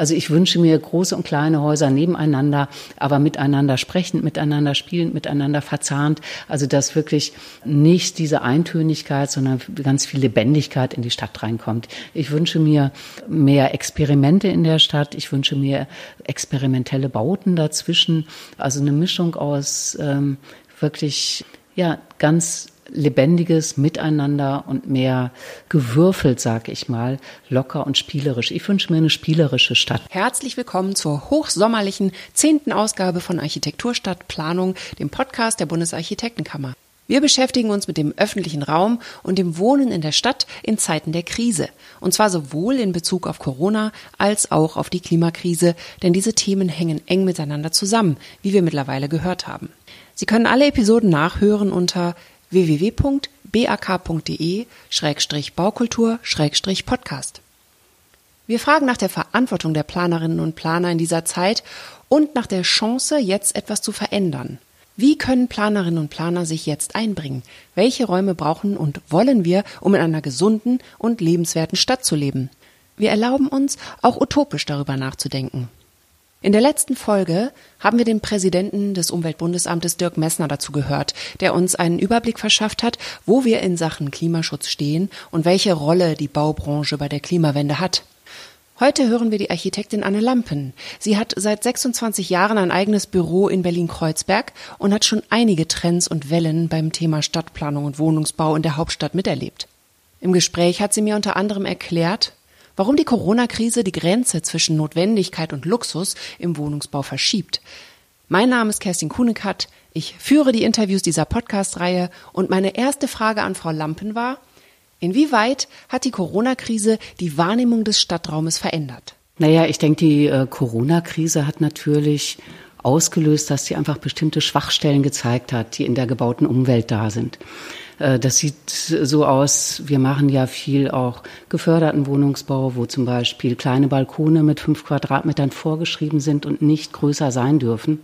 Also ich wünsche mir große und kleine Häuser nebeneinander, aber miteinander sprechend, miteinander spielend, miteinander verzahnt. Also dass wirklich nicht diese Eintönigkeit, sondern ganz viel Lebendigkeit in die Stadt reinkommt. Ich wünsche mir mehr Experimente in der Stadt. Ich wünsche mir experimentelle Bauten dazwischen. Also eine Mischung aus ähm, wirklich ja ganz lebendiges Miteinander und mehr gewürfelt, sag ich mal, locker und spielerisch. Ich wünsche mir eine spielerische Stadt. Herzlich willkommen zur hochsommerlichen zehnten Ausgabe von Architekturstadt Planung, dem Podcast der Bundesarchitektenkammer. Wir beschäftigen uns mit dem öffentlichen Raum und dem Wohnen in der Stadt in Zeiten der Krise. Und zwar sowohl in Bezug auf Corona als auch auf die Klimakrise, denn diese Themen hängen eng miteinander zusammen, wie wir mittlerweile gehört haben. Sie können alle Episoden nachhören unter www.bak.de-baukultur-podcast. Wir fragen nach der Verantwortung der Planerinnen und Planer in dieser Zeit und nach der Chance, jetzt etwas zu verändern. Wie können Planerinnen und Planer sich jetzt einbringen? Welche Räume brauchen und wollen wir, um in einer gesunden und lebenswerten Stadt zu leben? Wir erlauben uns, auch utopisch darüber nachzudenken. In der letzten Folge haben wir den Präsidenten des Umweltbundesamtes Dirk Messner dazu gehört, der uns einen Überblick verschafft hat, wo wir in Sachen Klimaschutz stehen und welche Rolle die Baubranche bei der Klimawende hat. Heute hören wir die Architektin Anne Lampen. Sie hat seit 26 Jahren ein eigenes Büro in Berlin-Kreuzberg und hat schon einige Trends und Wellen beim Thema Stadtplanung und Wohnungsbau in der Hauptstadt miterlebt. Im Gespräch hat sie mir unter anderem erklärt, warum die Corona-Krise die Grenze zwischen Notwendigkeit und Luxus im Wohnungsbau verschiebt. Mein Name ist Kerstin Kunekat. Ich führe die Interviews dieser Podcast-Reihe und meine erste Frage an Frau Lampen war, inwieweit hat die Corona-Krise die Wahrnehmung des Stadtraumes verändert? Naja, ich denke, die äh, Corona-Krise hat natürlich ausgelöst, dass sie einfach bestimmte Schwachstellen gezeigt hat, die in der gebauten Umwelt da sind. Äh, das sieht so aus, wir machen ja viel auch geförderten Wohnungsbau, wo zum Beispiel kleine Balkone mit fünf Quadratmetern vorgeschrieben sind und nicht größer sein dürfen.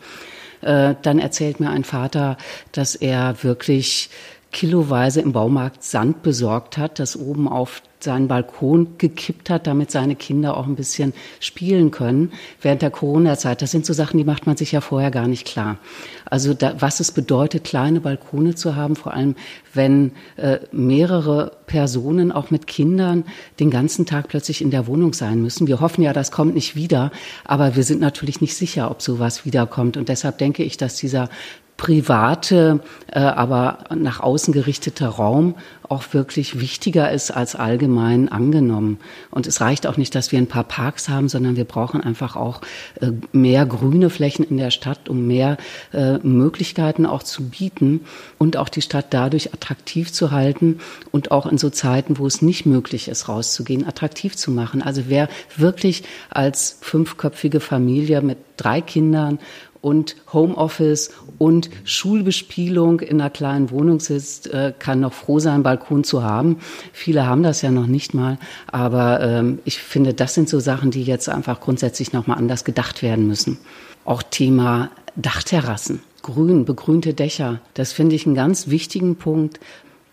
Äh, dann erzählt mir ein Vater, dass er wirklich kiloweise im Baumarkt Sand besorgt hat, das oben auf seinen Balkon gekippt hat, damit seine Kinder auch ein bisschen spielen können während der Corona-Zeit. Das sind so Sachen, die macht man sich ja vorher gar nicht klar. Also da, was es bedeutet, kleine Balkone zu haben, vor allem wenn äh, mehrere Personen, auch mit Kindern, den ganzen Tag plötzlich in der Wohnung sein müssen. Wir hoffen ja, das kommt nicht wieder, aber wir sind natürlich nicht sicher, ob sowas wiederkommt. Und deshalb denke ich, dass dieser private, äh, aber nach außen gerichteter Raum auch wirklich wichtiger ist als allgemein angenommen. Und es reicht auch nicht, dass wir ein paar Parks haben, sondern wir brauchen einfach auch äh, mehr grüne Flächen in der Stadt, um mehr äh, Möglichkeiten auch zu bieten und auch die Stadt dadurch attraktiv zu halten und auch in so Zeiten, wo es nicht möglich ist, rauszugehen, attraktiv zu machen. Also wer wirklich als fünfköpfige Familie mit drei Kindern und Homeoffice und Schulbespielung in einer kleinen Wohnung sitzt, äh, kann noch froh sein, Balkon zu haben. Viele haben das ja noch nicht mal, aber ähm, ich finde, das sind so Sachen, die jetzt einfach grundsätzlich nochmal anders gedacht werden müssen. Auch Thema Dachterrassen, Grün, begrünte Dächer, das finde ich einen ganz wichtigen Punkt.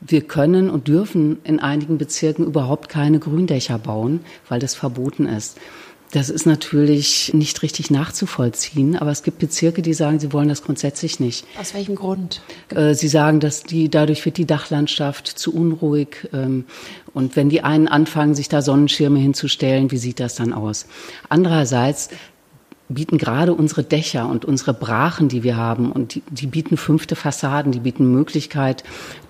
Wir können und dürfen in einigen Bezirken überhaupt keine Gründächer bauen, weil das verboten ist. Das ist natürlich nicht richtig nachzuvollziehen, aber es gibt Bezirke, die sagen, sie wollen das grundsätzlich nicht. Aus welchem Grund? Äh, sie sagen, dass die, dadurch wird die Dachlandschaft zu unruhig. Ähm, und wenn die einen anfangen, sich da Sonnenschirme hinzustellen, wie sieht das dann aus? Andererseits bieten gerade unsere Dächer und unsere Brachen, die wir haben, und die, die bieten fünfte Fassaden, die bieten Möglichkeit,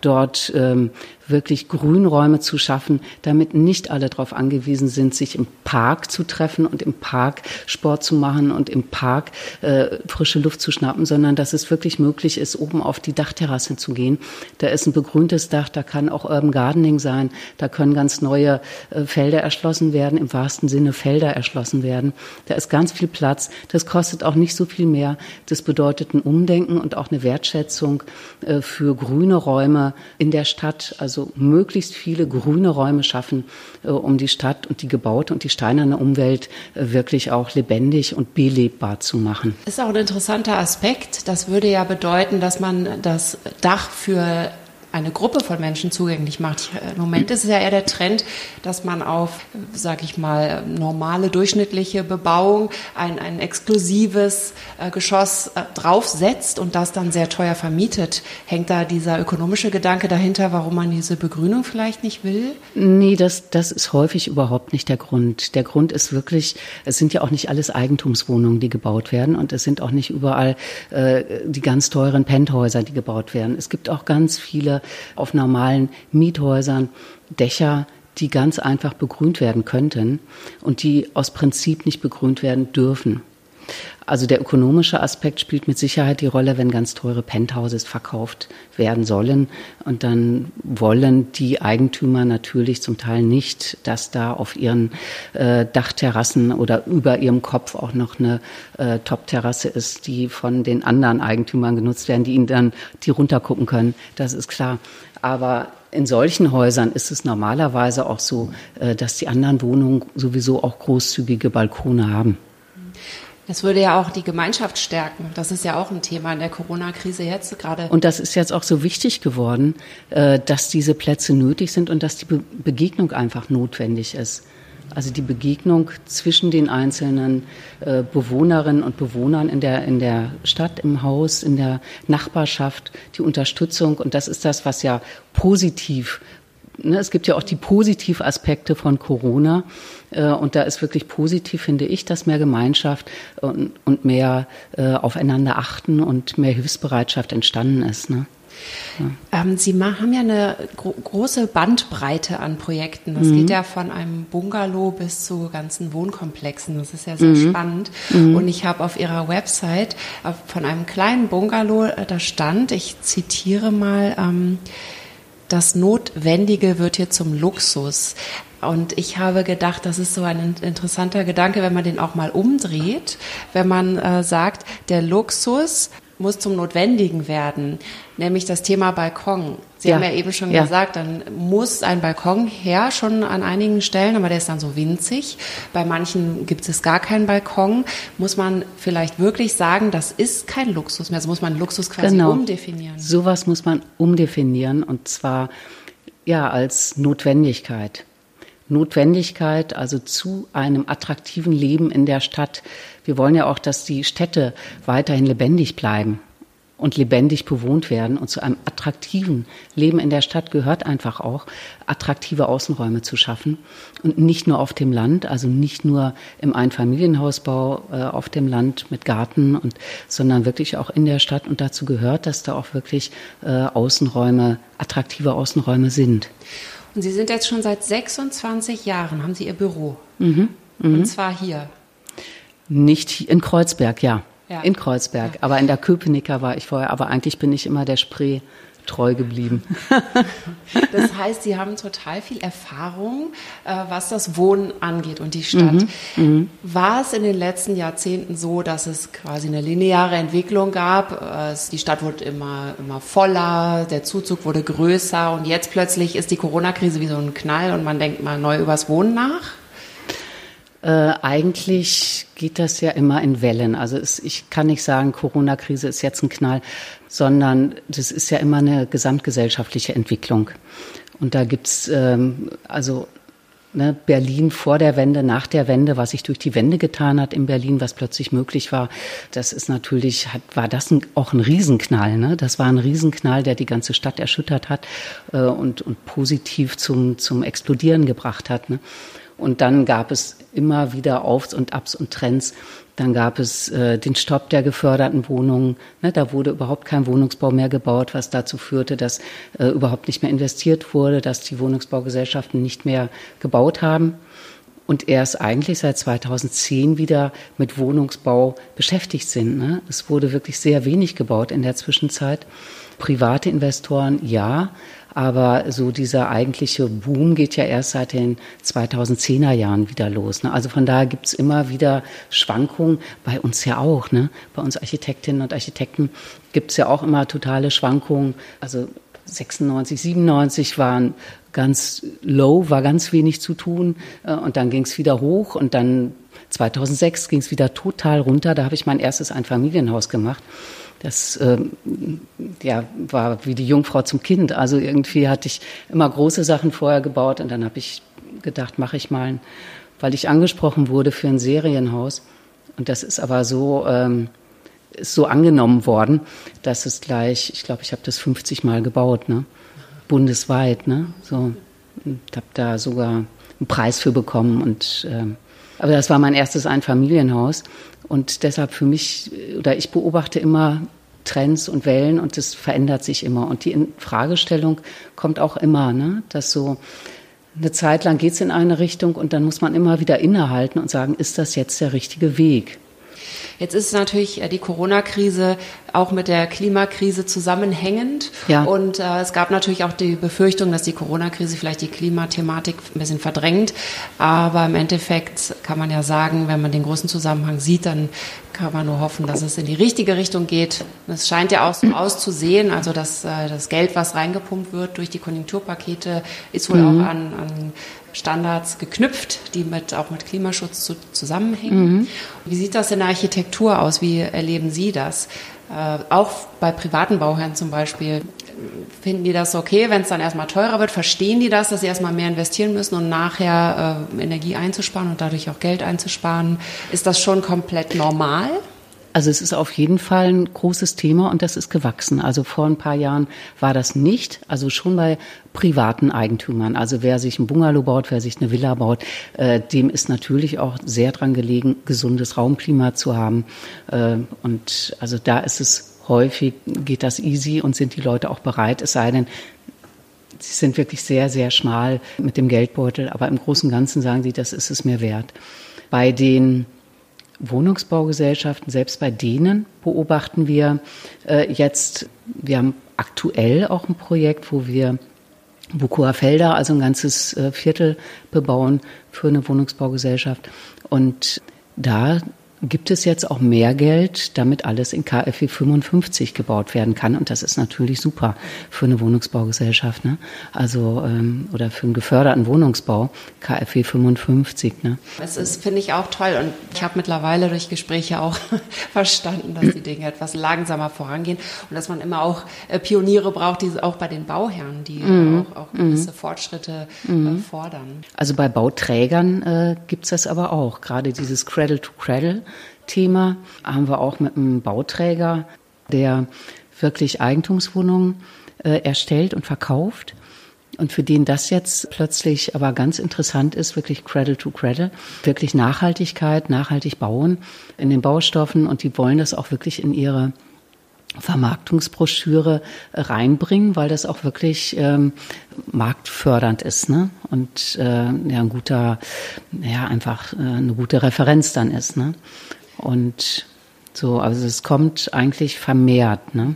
dort ähm, wirklich Grünräume zu schaffen, damit nicht alle darauf angewiesen sind, sich im Park zu treffen und im Park Sport zu machen und im Park äh, frische Luft zu schnappen, sondern dass es wirklich möglich ist, oben auf die Dachterrasse zu gehen. Da ist ein begrüntes Dach, da kann auch Urban Gardening sein, da können ganz neue äh, Felder erschlossen werden, im wahrsten Sinne Felder erschlossen werden. Da ist ganz viel Platz. Das kostet auch nicht so viel mehr. Das bedeutet ein Umdenken und auch eine Wertschätzung äh, für grüne Räume in der Stadt. Also möglichst viele grüne Räume schaffen, äh, um die Stadt und die gebaute und die steinerne Umwelt äh, wirklich auch lebendig und belebbar zu machen. Ist auch ein interessanter Aspekt. Das würde ja bedeuten, dass man das Dach für eine Gruppe von Menschen zugänglich macht. Im Moment ist es ja eher der Trend, dass man auf, sag ich mal, normale, durchschnittliche Bebauung ein, ein exklusives äh, Geschoss äh, draufsetzt und das dann sehr teuer vermietet. Hängt da dieser ökonomische Gedanke dahinter, warum man diese Begrünung vielleicht nicht will? Nee, das, das ist häufig überhaupt nicht der Grund. Der Grund ist wirklich, es sind ja auch nicht alles Eigentumswohnungen, die gebaut werden und es sind auch nicht überall äh, die ganz teuren Penthäuser, die gebaut werden. Es gibt auch ganz viele auf normalen Miethäusern Dächer, die ganz einfach begrünt werden könnten und die aus Prinzip nicht begrünt werden dürfen. Also der ökonomische Aspekt spielt mit Sicherheit die Rolle, wenn ganz teure Penthouses verkauft werden sollen. Und dann wollen die Eigentümer natürlich zum Teil nicht, dass da auf ihren äh, Dachterrassen oder über ihrem Kopf auch noch eine äh, Top-Terrasse ist, die von den anderen Eigentümern genutzt werden, die ihnen dann die runtergucken können. Das ist klar. Aber in solchen Häusern ist es normalerweise auch so, äh, dass die anderen Wohnungen sowieso auch großzügige Balkone haben. Das würde ja auch die Gemeinschaft stärken. Das ist ja auch ein Thema in der Corona-Krise jetzt gerade. Und das ist jetzt auch so wichtig geworden, äh, dass diese Plätze nötig sind und dass die Begegnung einfach notwendig ist. Also die Begegnung zwischen den einzelnen äh, Bewohnerinnen und Bewohnern in der, in der Stadt, im Haus, in der Nachbarschaft, die Unterstützung. Und das ist das, was ja positiv ne, es gibt ja auch die Positivaspekte von Corona. Äh, und da ist wirklich positiv, finde ich, dass mehr Gemeinschaft und, und mehr äh, aufeinander achten und mehr Hilfsbereitschaft entstanden ist. Ne? Ja. Ähm, Sie haben ja eine gro große Bandbreite an Projekten. Das mhm. geht ja von einem Bungalow bis zu ganzen Wohnkomplexen. Das ist ja sehr mhm. spannend. Mhm. Und ich habe auf Ihrer Website äh, von einem kleinen Bungalow, äh, da stand, ich zitiere mal, ähm, das Notwendige wird hier zum Luxus. Und ich habe gedacht, das ist so ein interessanter Gedanke, wenn man den auch mal umdreht, wenn man äh, sagt, der Luxus muss zum Notwendigen werden, nämlich das Thema Balkon. Sie ja. haben ja eben schon ja. gesagt, dann muss ein Balkon her, schon an einigen Stellen, aber der ist dann so winzig. Bei manchen gibt es gar keinen Balkon. Muss man vielleicht wirklich sagen, das ist kein Luxus mehr. Also muss man Luxus quasi genau. umdefinieren. Sowas muss man umdefinieren und zwar ja als Notwendigkeit. Notwendigkeit, also zu einem attraktiven Leben in der Stadt. Wir wollen ja auch, dass die Städte weiterhin lebendig bleiben und lebendig bewohnt werden. Und zu einem attraktiven Leben in der Stadt gehört einfach auch, attraktive Außenräume zu schaffen. Und nicht nur auf dem Land, also nicht nur im Einfamilienhausbau äh, auf dem Land mit Garten, und, sondern wirklich auch in der Stadt. Und dazu gehört, dass da auch wirklich äh, Außenräume, attraktive Außenräume sind. Und Sie sind jetzt schon seit 26 Jahren, haben Sie Ihr Büro. Mhm, mh. Und zwar hier. Nicht in Kreuzberg, ja. Ja. In Kreuzberg. Ja. Aber in der Köpenicker war ich vorher. Aber eigentlich bin ich immer der Spree treu geblieben. das heißt, Sie haben total viel Erfahrung, äh, was das Wohnen angeht und die Stadt. Mhm, mhm, War es in den letzten Jahrzehnten so, dass es quasi eine lineare Entwicklung gab? Äh, die Stadt wurde immer, immer voller, der Zuzug wurde größer und jetzt plötzlich ist die Corona-Krise wie so ein Knall und man denkt mal neu übers Wohnen nach? Äh, eigentlich geht das ja immer in Wellen. Also es, ich kann nicht sagen, Corona-Krise ist jetzt ein Knall, sondern das ist ja immer eine gesamtgesellschaftliche Entwicklung. Und da gibt's ähm, also ne, Berlin vor der Wende, nach der Wende, was sich durch die Wende getan hat in Berlin, was plötzlich möglich war. Das ist natürlich, hat, war das ein, auch ein Riesenknall. Ne? Das war ein Riesenknall, der die ganze Stadt erschüttert hat äh, und, und positiv zum, zum Explodieren gebracht hat. Ne? Und dann gab es immer wieder Aufs und Abs und Trends. Dann gab es äh, den Stopp der geförderten Wohnungen. Ne, da wurde überhaupt kein Wohnungsbau mehr gebaut, was dazu führte, dass äh, überhaupt nicht mehr investiert wurde, dass die Wohnungsbaugesellschaften nicht mehr gebaut haben. Und erst eigentlich seit 2010 wieder mit Wohnungsbau beschäftigt sind. Ne? Es wurde wirklich sehr wenig gebaut in der Zwischenzeit. Private Investoren, ja, aber so dieser eigentliche Boom geht ja erst seit den 2010er Jahren wieder los. Ne? Also von daher gibt's immer wieder Schwankungen, bei uns ja auch. Ne? Bei uns Architektinnen und Architekten gibt's ja auch immer totale Schwankungen. Also 96, 97 waren ganz low, war ganz wenig zu tun. Äh, und dann ging's wieder hoch und dann 2006 ging es wieder total runter. Da habe ich mein erstes Einfamilienhaus gemacht. Das ähm, ja, war wie die Jungfrau zum Kind. Also irgendwie hatte ich immer große Sachen vorher gebaut und dann habe ich gedacht, mache ich mal, weil ich angesprochen wurde für ein Serienhaus. Und das ist aber so, ähm, ist so angenommen worden, dass es gleich, ich glaube, ich habe das 50 Mal gebaut, ne? bundesweit. Ne? So, ich habe da sogar einen Preis für bekommen. Und, ähm, aber das war mein erstes Einfamilienhaus. Und deshalb für mich, oder ich beobachte immer Trends und Wellen und das verändert sich immer. Und die Fragestellung kommt auch immer, ne? dass so eine Zeit lang geht es in eine Richtung und dann muss man immer wieder innehalten und sagen, ist das jetzt der richtige Weg? Jetzt ist natürlich äh, die Corona-Krise auch mit der Klimakrise zusammenhängend. Ja. Und äh, es gab natürlich auch die Befürchtung, dass die Corona-Krise vielleicht die Klimathematik ein bisschen verdrängt. Aber im Endeffekt kann man ja sagen, wenn man den großen Zusammenhang sieht, dann kann man nur hoffen, dass es in die richtige Richtung geht. Es scheint ja auch so auszusehen, also dass äh, das Geld, was reingepumpt wird durch die Konjunkturpakete, ist wohl mhm. auch an, an Standards geknüpft, die mit, auch mit Klimaschutz zu, zusammenhängen. Mhm. Wie sieht das in der Architektur aus? Wie erleben Sie das? Äh, auch bei privaten Bauherren zum Beispiel. Finden die das okay, wenn es dann erstmal teurer wird? Verstehen die das, dass sie erstmal mehr investieren müssen und nachher äh, Energie einzusparen und dadurch auch Geld einzusparen? Ist das schon komplett normal? Also es ist auf jeden Fall ein großes Thema und das ist gewachsen. Also vor ein paar Jahren war das nicht, also schon bei privaten Eigentümern. Also wer sich ein Bungalow baut, wer sich eine Villa baut, äh, dem ist natürlich auch sehr dran gelegen, gesundes Raumklima zu haben. Äh, und also da ist es häufig, geht das easy und sind die Leute auch bereit, es sei denn, sie sind wirklich sehr, sehr schmal mit dem Geldbeutel. Aber im Großen und Ganzen sagen sie, das ist es mir wert. Bei den Wohnungsbaugesellschaften, selbst bei denen beobachten wir äh, jetzt, wir haben aktuell auch ein Projekt, wo wir Bukoa Felder, also ein ganzes äh, Viertel bebauen für eine Wohnungsbaugesellschaft. Und da gibt es jetzt auch mehr Geld, damit alles in KfW 55 gebaut werden kann. Und das ist natürlich super für eine Wohnungsbaugesellschaft, ne? Also ähm, oder für einen geförderten Wohnungsbau, KfW 55. Ne? Das ist, finde ich, auch toll. Und ich habe mittlerweile durch Gespräche auch verstanden, dass die Dinge etwas langsamer vorangehen und dass man immer auch äh, Pioniere braucht, die auch bei den Bauherren, die mhm. auch, auch, gewisse mhm. Fortschritte äh, mhm. fordern. Also bei Bauträgern äh, gibt es das aber auch, gerade dieses Cradle to Cradle. Thema haben wir auch mit einem Bauträger, der wirklich Eigentumswohnungen äh, erstellt und verkauft. Und für den das jetzt plötzlich aber ganz interessant ist, wirklich Cradle to Cradle, wirklich Nachhaltigkeit, nachhaltig bauen in den Baustoffen und die wollen das auch wirklich in ihre Vermarktungsbroschüre äh, reinbringen, weil das auch wirklich ähm, marktfördernd ist ne? und äh, ja, ein guter, ja, einfach äh, eine gute Referenz dann ist. Ne? Und so, also es kommt eigentlich vermehrt. Ne?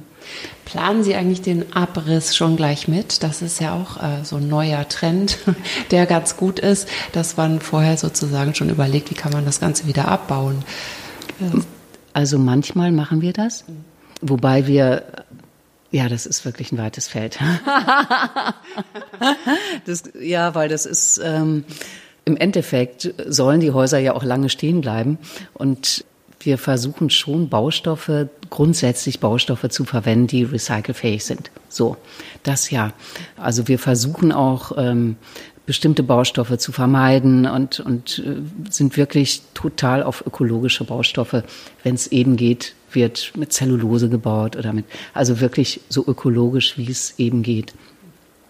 Planen Sie eigentlich den Abriss schon gleich mit? Das ist ja auch äh, so ein neuer Trend, der ganz gut ist, dass man vorher sozusagen schon überlegt, wie kann man das Ganze wieder abbauen. Also manchmal machen wir das, wobei wir ja, das ist wirklich ein weites Feld. das, ja, weil das ist ähm, im Endeffekt sollen die Häuser ja auch lange stehen bleiben und wir versuchen schon Baustoffe, grundsätzlich Baustoffe zu verwenden, die recycelfähig sind. So, das ja. Also wir versuchen auch ähm, bestimmte Baustoffe zu vermeiden und, und äh, sind wirklich total auf ökologische Baustoffe. Wenn es eben geht, wird mit Zellulose gebaut oder mit, also wirklich so ökologisch, wie es eben geht.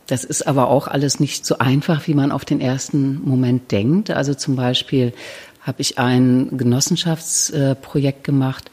Das ist aber auch alles nicht so einfach, wie man auf den ersten Moment denkt. Also zum Beispiel habe ich ein Genossenschaftsprojekt gemacht.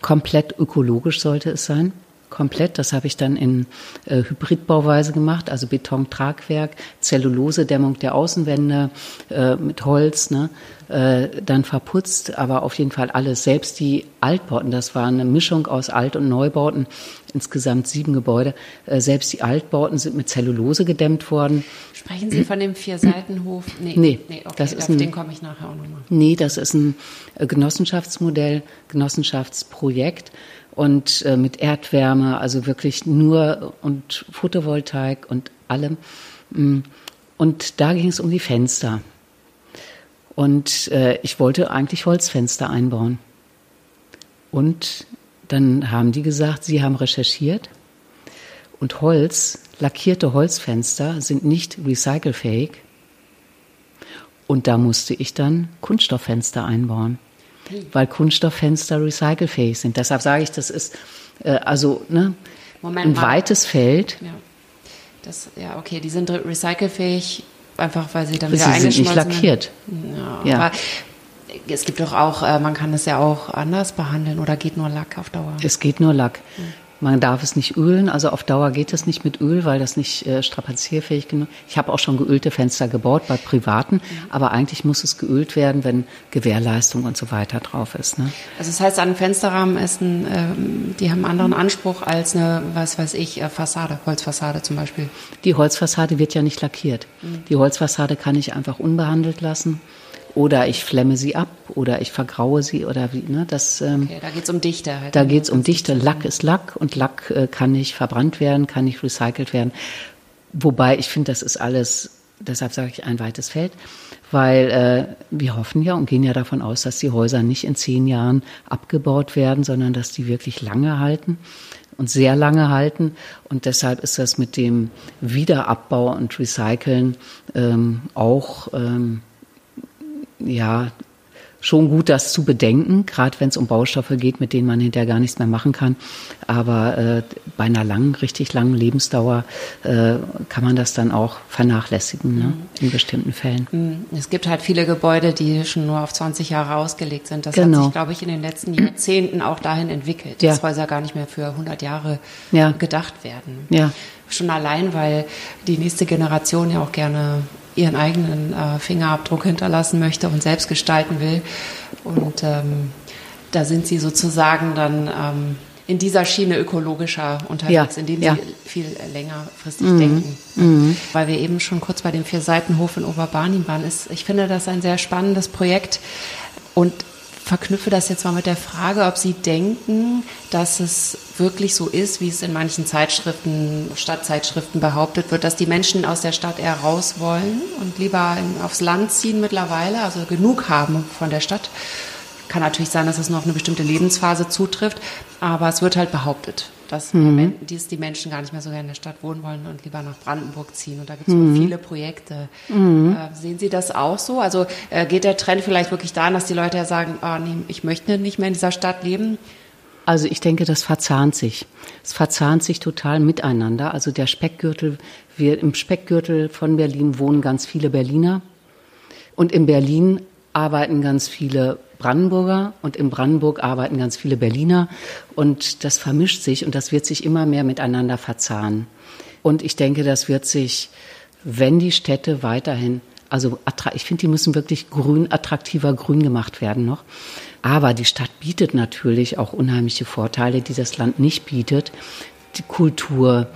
Komplett ökologisch sollte es sein. Komplett. Das habe ich dann in äh, Hybridbauweise gemacht, also Betontragwerk, Zellulose-Dämmung der Außenwände äh, mit Holz, ne? äh, dann verputzt, aber auf jeden Fall alles. Selbst die Altbauten, das war eine Mischung aus Alt- und Neubauten, insgesamt sieben Gebäude. Äh, selbst die Altbauten sind mit Zellulose gedämmt worden. Sprechen Sie von dem Vierseitenhof? Nee, nee, nee okay, das ist ein, den komme ich nachher auch nochmal. Nee, das ist ein äh, Genossenschaftsmodell, Genossenschaftsprojekt und äh, mit Erdwärme, also wirklich nur und Photovoltaik und allem. Mm. Und da ging es um die Fenster. Und äh, ich wollte eigentlich Holzfenster einbauen. Und dann haben die gesagt, sie haben recherchiert und Holz, lackierte Holzfenster sind nicht recycelfähig. Und da musste ich dann Kunststofffenster einbauen, weil Kunststofffenster recycelfähig sind. Deshalb sage ich, das ist äh, also ne, ein mal. weites Feld. Ja. Das, ja, okay, die sind recycelfähig, einfach weil sie dann sie wieder eingeschmolzen sind nicht lackiert. Ja, ja. Aber es gibt doch auch, äh, man kann es ja auch anders behandeln oder geht nur Lack auf Dauer? Es geht nur Lack. Mhm. Man darf es nicht ölen, also auf Dauer geht es nicht mit Öl, weil das nicht äh, strapazierfähig genug. Ich habe auch schon geölte Fenster gebaut bei privaten, ja. aber eigentlich muss es geölt werden, wenn Gewährleistung und so weiter drauf ist. Ne? Also das heißt, ein Fensterrahmen ist ein, ähm, die haben einen anderen Anspruch als eine, was weiß ich, äh, Fassade, Holzfassade zum Beispiel. Die Holzfassade wird ja nicht lackiert. Mhm. Die Holzfassade kann ich einfach unbehandelt lassen oder ich flemme sie ab oder ich vergraue sie oder wie. Ne, das, ähm, okay, da geht es um Dichte. Halt. Da geht es um Dichte. Lack ist Lack und Lack äh, kann nicht verbrannt werden, kann nicht recycelt werden. Wobei ich finde, das ist alles, deshalb sage ich ein weites Feld, weil äh, wir hoffen ja und gehen ja davon aus, dass die Häuser nicht in zehn Jahren abgebaut werden, sondern dass die wirklich lange halten und sehr lange halten. Und deshalb ist das mit dem Wiederabbau und Recyceln ähm, auch ähm, ja, schon gut, das zu bedenken, gerade wenn es um Baustoffe geht, mit denen man hinterher gar nichts mehr machen kann. Aber äh, bei einer langen, richtig langen Lebensdauer äh, kann man das dann auch vernachlässigen, ne? in bestimmten Fällen. Mhm. Es gibt halt viele Gebäude, die schon nur auf 20 Jahre ausgelegt sind. Das genau. hat sich, glaube ich, in den letzten Jahrzehnten auch dahin entwickelt, ja. dass Häuser gar nicht mehr für 100 Jahre ja. gedacht werden. Ja. Schon allein, weil die nächste Generation ja auch gerne ihren eigenen äh, Fingerabdruck hinterlassen möchte und selbst gestalten will. Und ähm, da sind sie sozusagen dann ähm, in dieser Schiene ökologischer unterwegs, ja, indem ja. sie viel längerfristig mhm. denken. Mhm. Weil wir eben schon kurz bei dem Vier-Seitenhof in Oberbarnim waren. Ist, ich finde das ein sehr spannendes Projekt. Und verknüpfe das jetzt mal mit der Frage, ob Sie denken, dass es wirklich so ist, wie es in manchen Zeitschriften, Stadtzeitschriften behauptet wird, dass die Menschen aus der Stadt eher raus wollen und lieber aufs Land ziehen mittlerweile, also genug haben von der Stadt. Kann natürlich sein, dass es nur auf eine bestimmte Lebensphase zutrifft, aber es wird halt behauptet dass mhm. die Menschen gar nicht mehr so gerne in der Stadt wohnen wollen und lieber nach Brandenburg ziehen. Und da gibt es mhm. viele Projekte. Mhm. Äh, sehen Sie das auch so? Also äh, geht der Trend vielleicht wirklich dahin, dass die Leute ja sagen, oh, nee, ich möchte nicht mehr in dieser Stadt leben? Also ich denke, das verzahnt sich. Es verzahnt sich total miteinander. Also der Speckgürtel, wir im Speckgürtel von Berlin wohnen ganz viele Berliner. Und in Berlin arbeiten ganz viele Brandenburger und in Brandenburg arbeiten ganz viele Berliner und das vermischt sich und das wird sich immer mehr miteinander verzahnen. Und ich denke, das wird sich, wenn die Städte weiterhin, also ich finde, die müssen wirklich grün, attraktiver grün gemacht werden noch. Aber die Stadt bietet natürlich auch unheimliche Vorteile, die das Land nicht bietet. Die Kultur,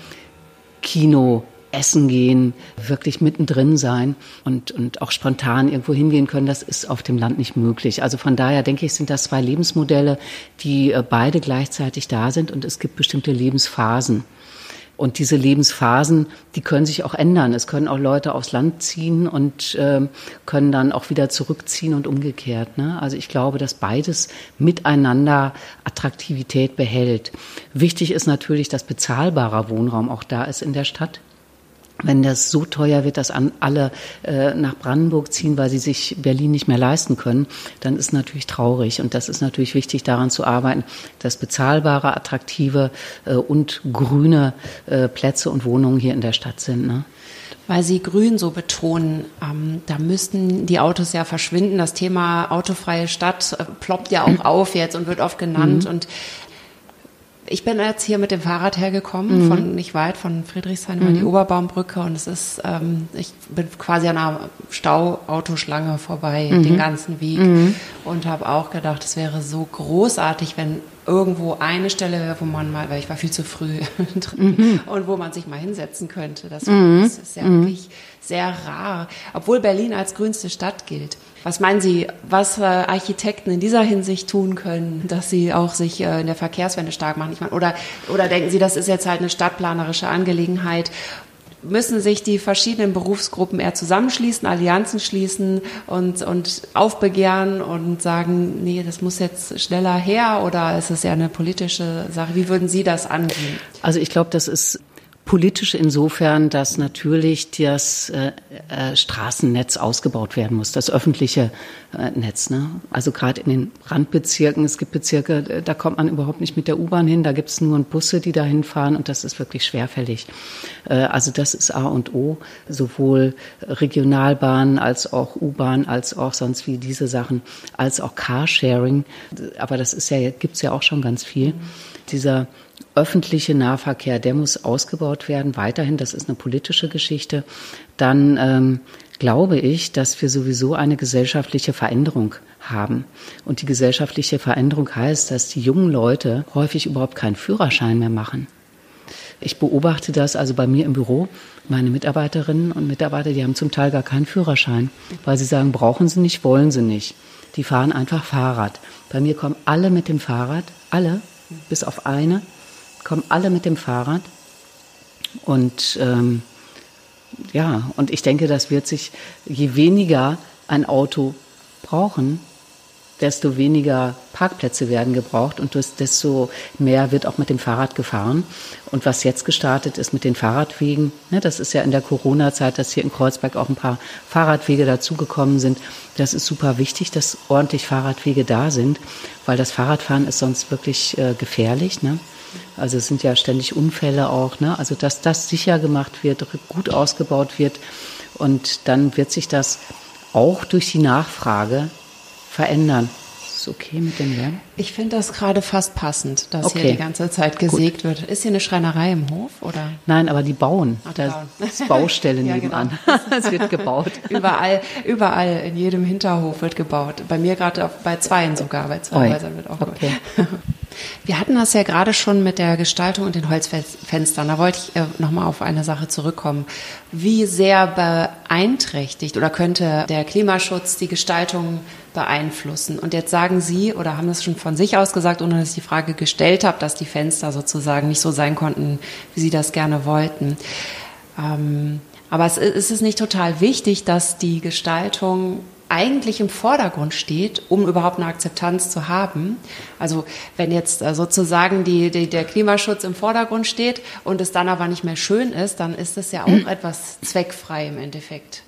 Kino, essen gehen, wirklich mittendrin sein und, und auch spontan irgendwo hingehen können, das ist auf dem Land nicht möglich. Also von daher denke ich, sind das zwei Lebensmodelle, die äh, beide gleichzeitig da sind und es gibt bestimmte Lebensphasen. Und diese Lebensphasen, die können sich auch ändern. Es können auch Leute aufs Land ziehen und äh, können dann auch wieder zurückziehen und umgekehrt. Ne? Also ich glaube, dass beides miteinander Attraktivität behält. Wichtig ist natürlich, dass bezahlbarer Wohnraum auch da ist in der Stadt wenn das so teuer wird, dass alle äh, nach Brandenburg ziehen, weil sie sich Berlin nicht mehr leisten können, dann ist natürlich traurig. Und das ist natürlich wichtig, daran zu arbeiten, dass bezahlbare, attraktive äh, und grüne äh, Plätze und Wohnungen hier in der Stadt sind. Ne? Weil Sie Grün so betonen, ähm, da müssten die Autos ja verschwinden. Das Thema autofreie Stadt äh, ploppt ja auch auf jetzt und wird oft genannt. Mhm. Und ich bin jetzt hier mit dem Fahrrad hergekommen, mhm. von nicht weit von Friedrichshain über mhm. die Oberbaumbrücke und es ist, ähm, ich bin quasi an einer Stauautoschlange vorbei mhm. den ganzen Weg mhm. und habe auch gedacht, es wäre so großartig, wenn irgendwo eine Stelle wäre, wo man mal, weil ich war viel zu früh drin mhm. und wo man sich mal hinsetzen könnte. Das, mhm. das ist ja wirklich sehr rar, obwohl Berlin als grünste Stadt gilt. Was meinen Sie, was äh, Architekten in dieser Hinsicht tun können, dass sie auch sich äh, in der Verkehrswende stark machen? Ich meine, oder, oder denken Sie, das ist jetzt halt eine stadtplanerische Angelegenheit müssen sich die verschiedenen Berufsgruppen eher zusammenschließen, Allianzen schließen und, und aufbegehren und sagen, nee, das muss jetzt schneller her oder ist es ja eine politische Sache? Wie würden Sie das angehen? Also ich glaube, das ist Politisch insofern, dass natürlich das äh, äh, Straßennetz ausgebaut werden muss, das öffentliche äh, Netz. Ne? Also gerade in den Randbezirken, es gibt Bezirke, äh, da kommt man überhaupt nicht mit der U-Bahn hin, da gibt es nur Busse, die dahin fahren und das ist wirklich schwerfällig. Äh, also das ist A und O, sowohl Regionalbahn als auch U-Bahn, als auch sonst wie diese Sachen, als auch Carsharing. Aber das ist ja, gibt's ja auch schon ganz viel. Dieser öffentliche Nahverkehr, der muss ausgebaut werden, weiterhin, das ist eine politische Geschichte. Dann ähm, glaube ich, dass wir sowieso eine gesellschaftliche Veränderung haben. Und die gesellschaftliche Veränderung heißt, dass die jungen Leute häufig überhaupt keinen Führerschein mehr machen. Ich beobachte das also bei mir im Büro. Meine Mitarbeiterinnen und Mitarbeiter, die haben zum Teil gar keinen Führerschein, weil sie sagen, brauchen sie nicht, wollen sie nicht. Die fahren einfach Fahrrad. Bei mir kommen alle mit dem Fahrrad, alle, bis auf eine, kommen alle mit dem Fahrrad. Und ähm, ja, und ich denke, das wird sich, je weniger ein Auto brauchen, desto weniger Parkplätze werden gebraucht und desto mehr wird auch mit dem Fahrrad gefahren. Und was jetzt gestartet ist mit den Fahrradwegen, ne, das ist ja in der Corona-Zeit, dass hier in Kreuzberg auch ein paar Fahrradwege dazugekommen sind. Das ist super wichtig, dass ordentlich Fahrradwege da sind, weil das Fahrradfahren ist sonst wirklich äh, gefährlich. Ne? Also es sind ja ständig Unfälle auch. Ne? Also dass das sicher gemacht wird, gut ausgebaut wird und dann wird sich das auch durch die Nachfrage verändern. Ist okay mit dem Lärm? Ich finde das gerade fast passend, dass okay. hier die ganze Zeit gesägt Gut. wird. Ist hier eine Schreinerei im Hof oder? Nein, aber die bauen. Ach, da ist Baustelle ja, nebenan. Genau. es wird gebaut. Überall, überall in jedem Hinterhof wird gebaut. Bei mir gerade bei zweien sogar, bei zwei Häusern wird auch okay. gebaut. Wir hatten das ja gerade schon mit der Gestaltung und den Holzfenstern. Da wollte ich äh, nochmal auf eine Sache zurückkommen. Wie sehr beeinträchtigt oder könnte der Klimaschutz die Gestaltung beeinflussen? Und jetzt sagen Sie oder haben das schon von sich aus gesagt, ohne dass ich die Frage gestellt habe, dass die Fenster sozusagen nicht so sein konnten, wie Sie das gerne wollten. Ähm, aber es ist es nicht total wichtig, dass die Gestaltung eigentlich im Vordergrund steht, um überhaupt eine Akzeptanz zu haben. Also wenn jetzt äh, sozusagen die, die, der Klimaschutz im Vordergrund steht und es dann aber nicht mehr schön ist, dann ist es ja auch mhm. etwas zweckfrei im Endeffekt.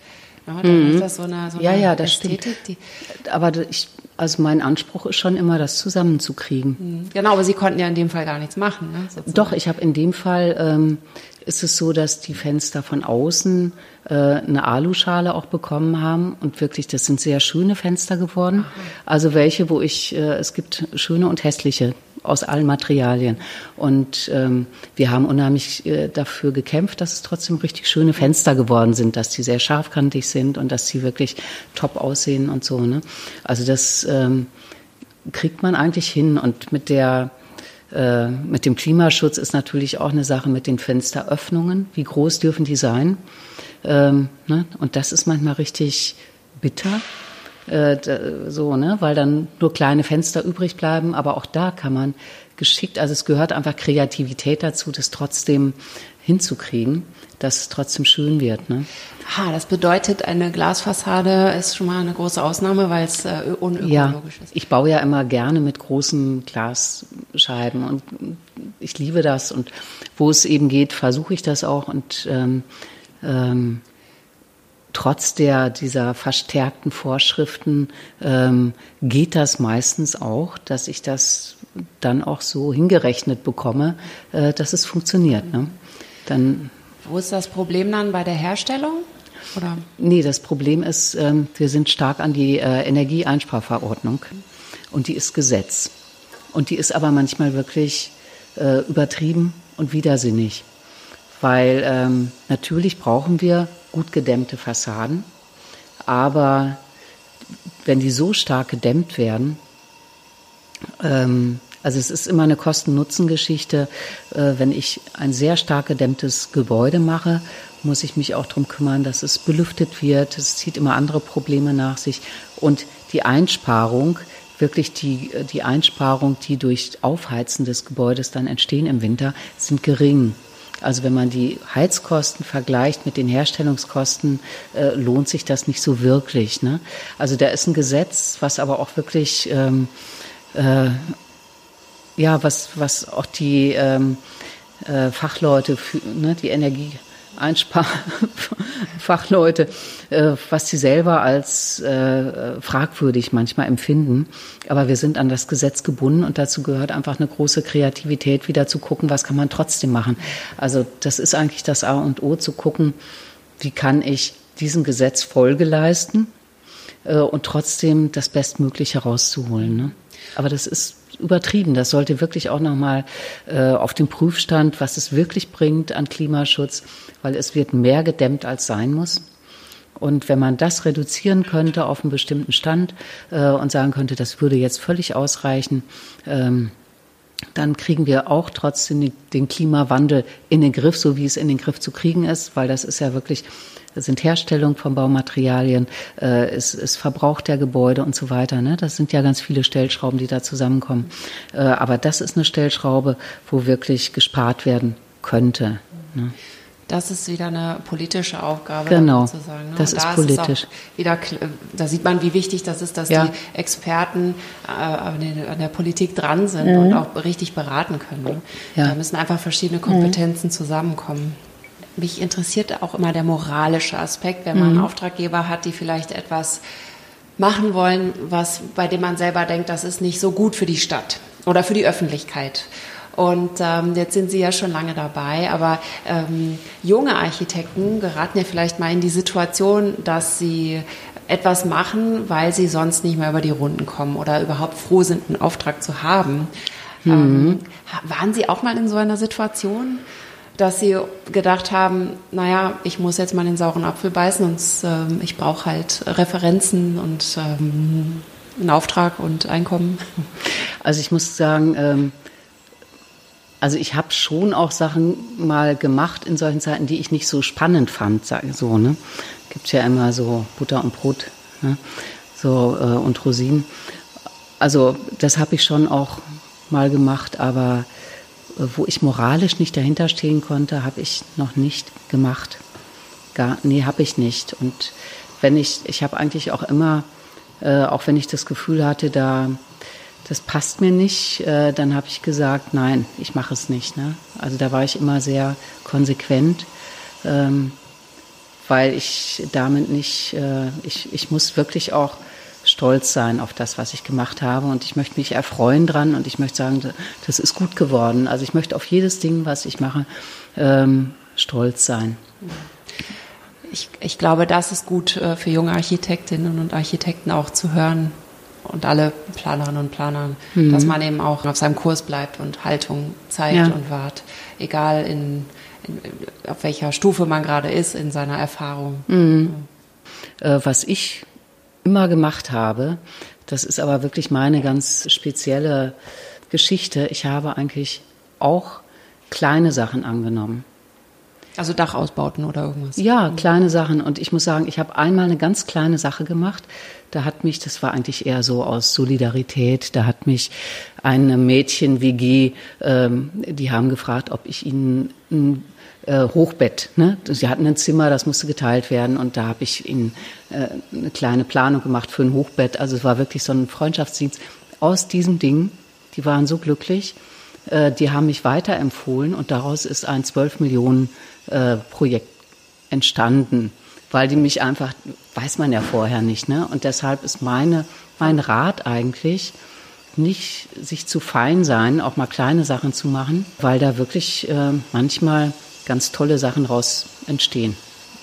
Ja, dann mhm. ist das so eine, so eine ja, ja, das Ästhetik. Stimmt. aber ich, also mein Anspruch ist schon immer, das zusammenzukriegen. Mhm. Genau, aber Sie konnten ja in dem Fall gar nichts machen. Ne, Doch, ich habe in dem Fall ähm, ist es so, dass die Fenster von außen äh, eine Aluschale auch bekommen haben und wirklich, das sind sehr schöne Fenster geworden. Aha. Also welche, wo ich, äh, es gibt schöne und hässliche aus allen Materialien. Und ähm, wir haben unheimlich äh, dafür gekämpft, dass es trotzdem richtig schöne Fenster geworden sind, dass die sehr scharfkantig sind und dass sie wirklich top aussehen und so. Ne? Also das ähm, kriegt man eigentlich hin und mit der äh, mit dem Klimaschutz ist natürlich auch eine Sache mit den Fensteröffnungen. Wie groß dürfen die sein? Ähm, ne? Und das ist manchmal richtig bitter. Äh, so, ne, weil dann nur kleine Fenster übrig bleiben, aber auch da kann man geschickt, also es gehört einfach Kreativität dazu, das trotzdem hinzukriegen, dass es trotzdem schön wird. Ne? Ha, das bedeutet, eine Glasfassade ist schon mal eine große Ausnahme, weil es äh, unökologisch ja, ist. Ich baue ja immer gerne mit großen Glasscheiben und ich liebe das und wo es eben geht, versuche ich das auch und ähm, ähm, trotz der dieser verstärkten Vorschriften ähm, geht das meistens auch, dass ich das dann auch so hingerechnet bekomme, äh, dass es funktioniert. Ne? Dann wo ist das Problem dann bei der Herstellung? Oder? Nee, das Problem ist, ähm, wir sind stark an die äh, Energieeinsparverordnung und die ist Gesetz. Und die ist aber manchmal wirklich äh, übertrieben und widersinnig. Weil ähm, natürlich brauchen wir gut gedämmte Fassaden, aber wenn die so stark gedämmt werden, ähm, also es ist immer eine Kosten-Nutzen-Geschichte. Äh, wenn ich ein sehr stark gedämmtes Gebäude mache, muss ich mich auch darum kümmern, dass es belüftet wird. Es zieht immer andere Probleme nach sich. Und die Einsparung, wirklich die, die Einsparung, die durch Aufheizen des Gebäudes dann entstehen im Winter, sind gering. Also wenn man die Heizkosten vergleicht mit den Herstellungskosten, äh, lohnt sich das nicht so wirklich. Ne? Also da ist ein Gesetz, was aber auch wirklich, ähm, äh, ja, was, was auch die ähm, äh, Fachleute, für, ne, die Energie Einsparfachleute, äh, was sie selber als äh, fragwürdig manchmal empfinden. Aber wir sind an das Gesetz gebunden und dazu gehört einfach eine große Kreativität, wieder zu gucken, was kann man trotzdem machen. Also das ist eigentlich das A und O, zu gucken, wie kann ich diesem Gesetz Folge leisten äh, und trotzdem das Bestmögliche rauszuholen. Ne? Aber das ist übertrieben. Das sollte wirklich auch nochmal äh, auf den Prüfstand, was es wirklich bringt an Klimaschutz, weil es wird mehr gedämmt, als sein muss. Und wenn man das reduzieren könnte auf einen bestimmten Stand äh, und sagen könnte, das würde jetzt völlig ausreichen, ähm, dann kriegen wir auch trotzdem den Klimawandel in den Griff, so wie es in den Griff zu kriegen ist, weil das ist ja wirklich das sind Herstellung von Baumaterialien, äh, ist, ist Verbrauch der Gebäude und so weiter. Ne? Das sind ja ganz viele Stellschrauben, die da zusammenkommen. Äh, aber das ist eine Stellschraube, wo wirklich gespart werden könnte. Ne? Das ist wieder eine politische Aufgabe. Genau, sozusagen, ne? das ist da politisch. Ist wieder, da sieht man, wie wichtig das ist, dass ja. die Experten äh, an, der Politik dran sind mhm. und auch richtig beraten können. Ne? Ja. Da müssen einfach verschiedene Kompetenzen mhm. zusammenkommen mich interessiert auch immer der moralische Aspekt, wenn man mhm. Auftraggeber hat, die vielleicht etwas machen wollen, was, bei dem man selber denkt, das ist nicht so gut für die Stadt oder für die Öffentlichkeit. Und ähm, jetzt sind Sie ja schon lange dabei, aber ähm, junge Architekten geraten ja vielleicht mal in die Situation, dass sie etwas machen, weil sie sonst nicht mehr über die Runden kommen oder überhaupt froh sind, einen Auftrag zu haben. Mhm. Ähm, waren Sie auch mal in so einer Situation? dass sie gedacht haben, naja, ich muss jetzt mal den sauren Apfel beißen und ähm, ich brauche halt Referenzen und ähm, einen Auftrag und Einkommen. Also ich muss sagen, ähm, also ich habe schon auch Sachen mal gemacht in solchen Zeiten, die ich nicht so spannend fand, sage so. Ne? Gibt ja immer so Butter und Brot, ne? so äh, und Rosinen. Also das habe ich schon auch mal gemacht, aber wo ich moralisch nicht dahinter stehen konnte, habe ich noch nicht gemacht. Gar, nee, habe ich nicht. Und wenn ich, ich habe eigentlich auch immer, äh, auch wenn ich das Gefühl hatte, da, das passt mir nicht, äh, dann habe ich gesagt, nein, ich mache es nicht. Ne? Also da war ich immer sehr konsequent, ähm, weil ich damit nicht, äh, ich, ich muss wirklich auch stolz sein auf das, was ich gemacht habe. Und ich möchte mich erfreuen dran und ich möchte sagen, das ist gut geworden. Also ich möchte auf jedes Ding, was ich mache, ähm, stolz sein. Ich, ich glaube, das ist gut äh, für junge Architektinnen und Architekten auch zu hören und alle Planerinnen und Planer, mhm. dass man eben auch auf seinem Kurs bleibt und Haltung zeigt ja. und wahrt, egal in, in, auf welcher Stufe man gerade ist in seiner Erfahrung. Mhm. Äh, was ich immer gemacht habe. Das ist aber wirklich meine ganz spezielle Geschichte. Ich habe eigentlich auch kleine Sachen angenommen. Also Dachausbauten oder irgendwas? Ja, kleine Sachen. Und ich muss sagen, ich habe einmal eine ganz kleine Sache gemacht. Da hat mich, das war eigentlich eher so aus Solidarität, da hat mich eine Mädchen-WG, ähm, die haben gefragt, ob ich ihnen ein äh, Hochbett. Ne? Sie hatten ein Zimmer, das musste geteilt werden und da habe ich ihnen äh, eine kleine Planung gemacht für ein Hochbett. Also es war wirklich so ein Freundschaftsdienst aus diesem Ding. Die waren so glücklich. Äh, die haben mich weiterempfohlen und daraus ist ein 12 Millionen äh, Projekt entstanden, weil die mich einfach, weiß man ja vorher nicht. Ne? Und deshalb ist meine, mein Rat eigentlich, nicht sich zu fein sein, auch mal kleine Sachen zu machen, weil da wirklich äh, manchmal ganz tolle Sachen raus entstehen.